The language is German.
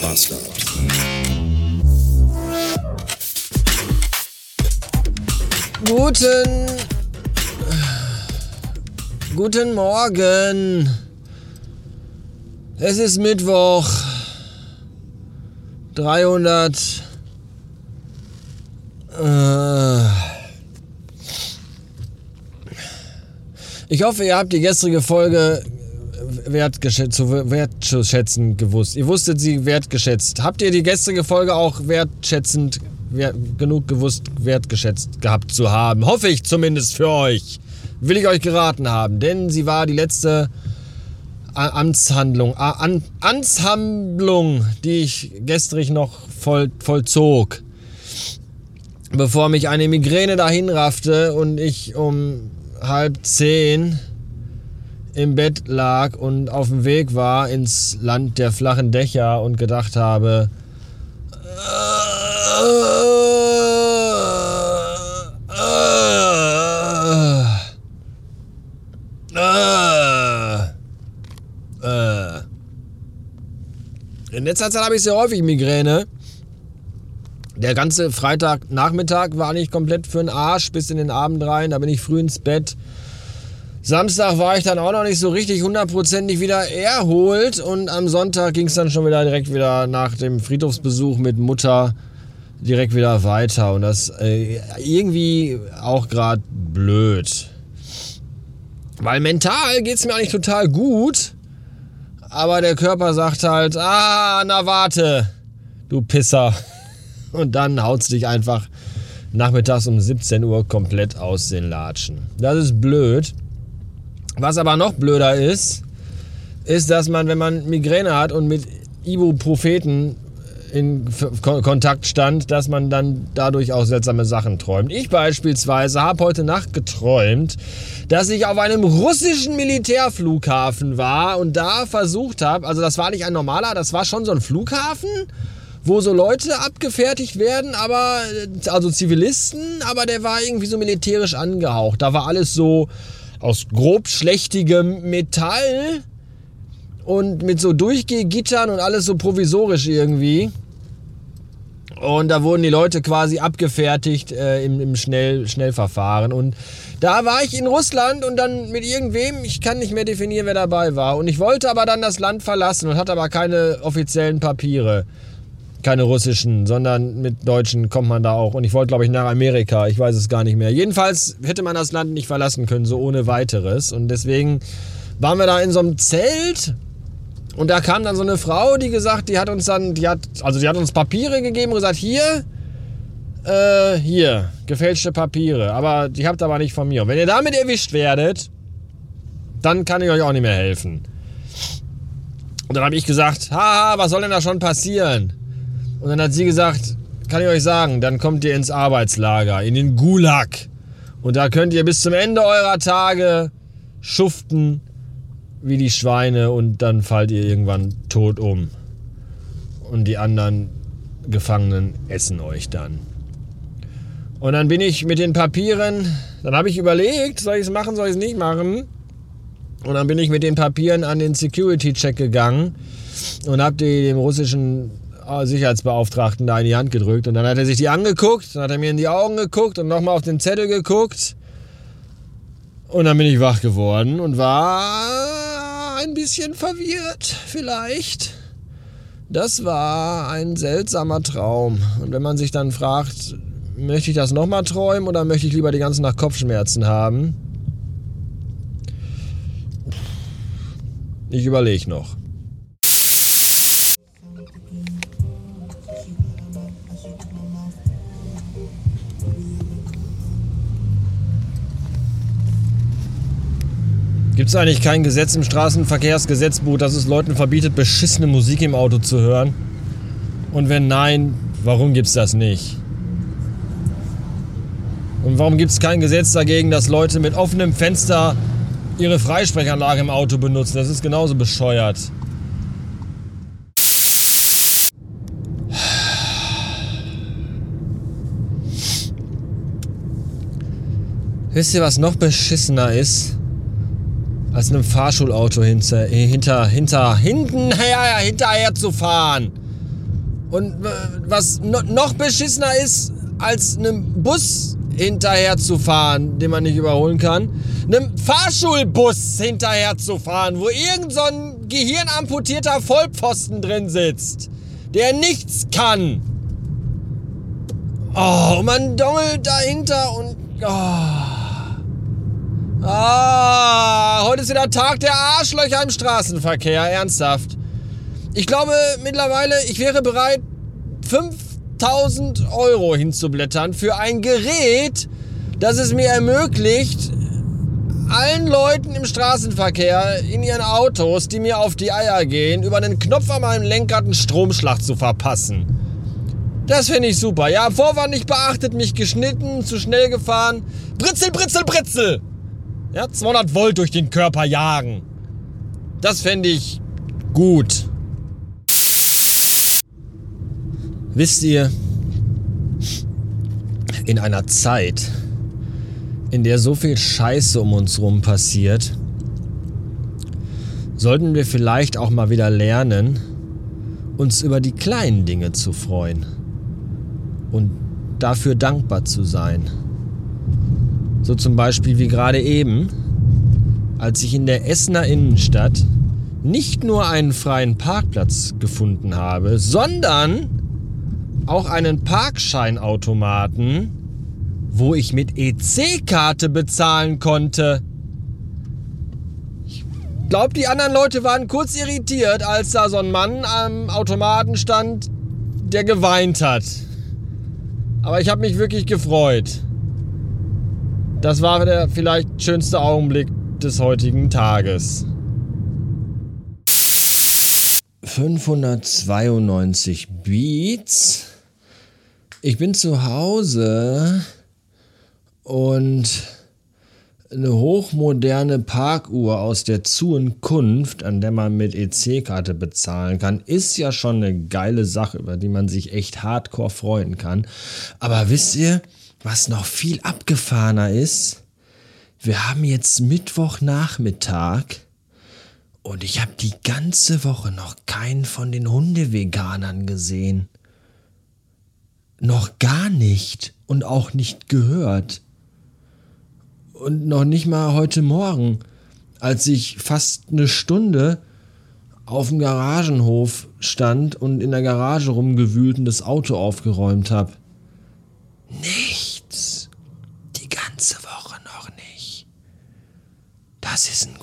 Bastard. Guten. Guten Morgen. Es ist Mittwoch. 300. Äh, ich hoffe, ihr habt die gestrige Folge wertgeschätzt, zu wertschätzen gewusst. Ihr wusstet sie wertgeschätzt. Habt ihr die gestrige Folge auch wertschätzend wert, genug gewusst, wertgeschätzt gehabt zu haben? Hoffe ich zumindest für euch. Will ich euch geraten haben, denn sie war die letzte Amtshandlung, An Amtshandlung, die ich gestrig noch voll, vollzog. Bevor mich eine Migräne dahin raffte und ich um halb zehn im Bett lag und auf dem Weg war ins Land der flachen Dächer und gedacht habe, in letzter Zeit habe ich sehr häufig Migräne. Der ganze Freitagnachmittag war nicht komplett für den Arsch bis in den Abend rein. Da bin ich früh ins Bett. Samstag war ich dann auch noch nicht so richtig hundertprozentig wieder erholt und am Sonntag ging es dann schon wieder direkt wieder nach dem Friedhofsbesuch mit Mutter direkt wieder weiter und das äh, irgendwie auch gerade blöd. Weil mental geht es mir eigentlich total gut, aber der Körper sagt halt, ah, na warte, du Pisser. Und dann haut's dich einfach nachmittags um 17 Uhr komplett aus den Latschen. Das ist blöd. Was aber noch blöder ist, ist, dass man, wenn man Migräne hat und mit Ibupropheten in Kontakt stand, dass man dann dadurch auch seltsame Sachen träumt. Ich beispielsweise habe heute Nacht geträumt, dass ich auf einem russischen Militärflughafen war und da versucht habe, also das war nicht ein normaler, das war schon so ein Flughafen wo so Leute abgefertigt werden, aber also Zivilisten, aber der war irgendwie so militärisch angehaucht. Da war alles so aus grob schlechtigem Metall und mit so Durchgehgittern und alles so provisorisch irgendwie. Und da wurden die Leute quasi abgefertigt äh, im, im Schnell, Schnellverfahren. Und da war ich in Russland und dann mit irgendwem, ich kann nicht mehr definieren, wer dabei war. Und ich wollte aber dann das Land verlassen und hatte aber keine offiziellen Papiere keine russischen, sondern mit deutschen kommt man da auch. Und ich wollte, glaube ich, nach Amerika. Ich weiß es gar nicht mehr. Jedenfalls hätte man das Land nicht verlassen können, so ohne weiteres. Und deswegen waren wir da in so einem Zelt. Und da kam dann so eine Frau, die gesagt, die hat uns dann, die hat, also die hat uns Papiere gegeben und gesagt, hier, äh, hier, gefälschte Papiere. Aber die habt aber nicht von mir. Und wenn ihr damit erwischt werdet, dann kann ich euch auch nicht mehr helfen. Und dann habe ich gesagt, haha, was soll denn da schon passieren? Und dann hat sie gesagt, kann ich euch sagen, dann kommt ihr ins Arbeitslager, in den Gulag. Und da könnt ihr bis zum Ende eurer Tage schuften wie die Schweine und dann fallt ihr irgendwann tot um. Und die anderen Gefangenen essen euch dann. Und dann bin ich mit den Papieren, dann habe ich überlegt, soll ich es machen, soll ich es nicht machen? Und dann bin ich mit den Papieren an den Security-Check gegangen und habe die dem russischen Sicherheitsbeauftragten da in die Hand gedrückt. Und dann hat er sich die angeguckt, dann hat er mir in die Augen geguckt und nochmal auf den Zettel geguckt. Und dann bin ich wach geworden und war ein bisschen verwirrt, vielleicht. Das war ein seltsamer Traum. Und wenn man sich dann fragt, möchte ich das nochmal träumen oder möchte ich lieber die ganze Nacht Kopfschmerzen haben? Ich überlege noch. Gibt es eigentlich kein Gesetz im Straßenverkehrsgesetzbuch, das es Leuten verbietet, beschissene Musik im Auto zu hören? Und wenn nein, warum gibt es das nicht? Und warum gibt es kein Gesetz dagegen, dass Leute mit offenem Fenster ihre Freisprechanlage im Auto benutzen? Das ist genauso bescheuert. Wisst ihr, was noch beschissener ist? Als einem Fahrschulauto hinter, hinter, hinter, hinten, ja, ja, hinterher zu fahren. Und was noch beschissener ist, als einem Bus hinterher zu fahren, den man nicht überholen kann, einem Fahrschulbus hinterher zu fahren, wo irgend so ein gehirnamputierter Vollpfosten drin sitzt, der nichts kann. Oh, man dongelt dahinter und... Oh. Heute ist wieder Tag der Arschlöcher im Straßenverkehr, ernsthaft. Ich glaube mittlerweile, ich wäre bereit, 5000 Euro hinzublättern für ein Gerät, das es mir ermöglicht, allen Leuten im Straßenverkehr in ihren Autos, die mir auf die Eier gehen, über den Knopf an meinem Lenkrad einen Stromschlag zu verpassen. Das finde ich super. Ja, Vorwand nicht beachtet, mich geschnitten, zu schnell gefahren. Britzel, britzel, britzel! Ja, 200 Volt durch den Körper jagen. Das fände ich gut. Wisst ihr, in einer Zeit, in der so viel Scheiße um uns rum passiert, sollten wir vielleicht auch mal wieder lernen, uns über die kleinen Dinge zu freuen und dafür dankbar zu sein. So zum Beispiel wie gerade eben, als ich in der Essener Innenstadt nicht nur einen freien Parkplatz gefunden habe, sondern auch einen Parkscheinautomaten, wo ich mit EC-Karte bezahlen konnte. Ich glaube, die anderen Leute waren kurz irritiert, als da so ein Mann am Automaten stand, der geweint hat. Aber ich habe mich wirklich gefreut. Das war der vielleicht schönste Augenblick des heutigen Tages. 592 Beats. Ich bin zu Hause und eine hochmoderne Parkuhr aus der Zukunft, an der man mit EC-Karte bezahlen kann, ist ja schon eine geile Sache, über die man sich echt hardcore freuen kann. Aber wisst ihr, was noch viel abgefahrener ist, wir haben jetzt Mittwochnachmittag und ich habe die ganze Woche noch keinen von den Hundeveganern gesehen. Noch gar nicht und auch nicht gehört. Und noch nicht mal heute Morgen, als ich fast eine Stunde auf dem Garagenhof stand und in der Garage rumgewühlt und das Auto aufgeräumt habe. Nicht. Ist ein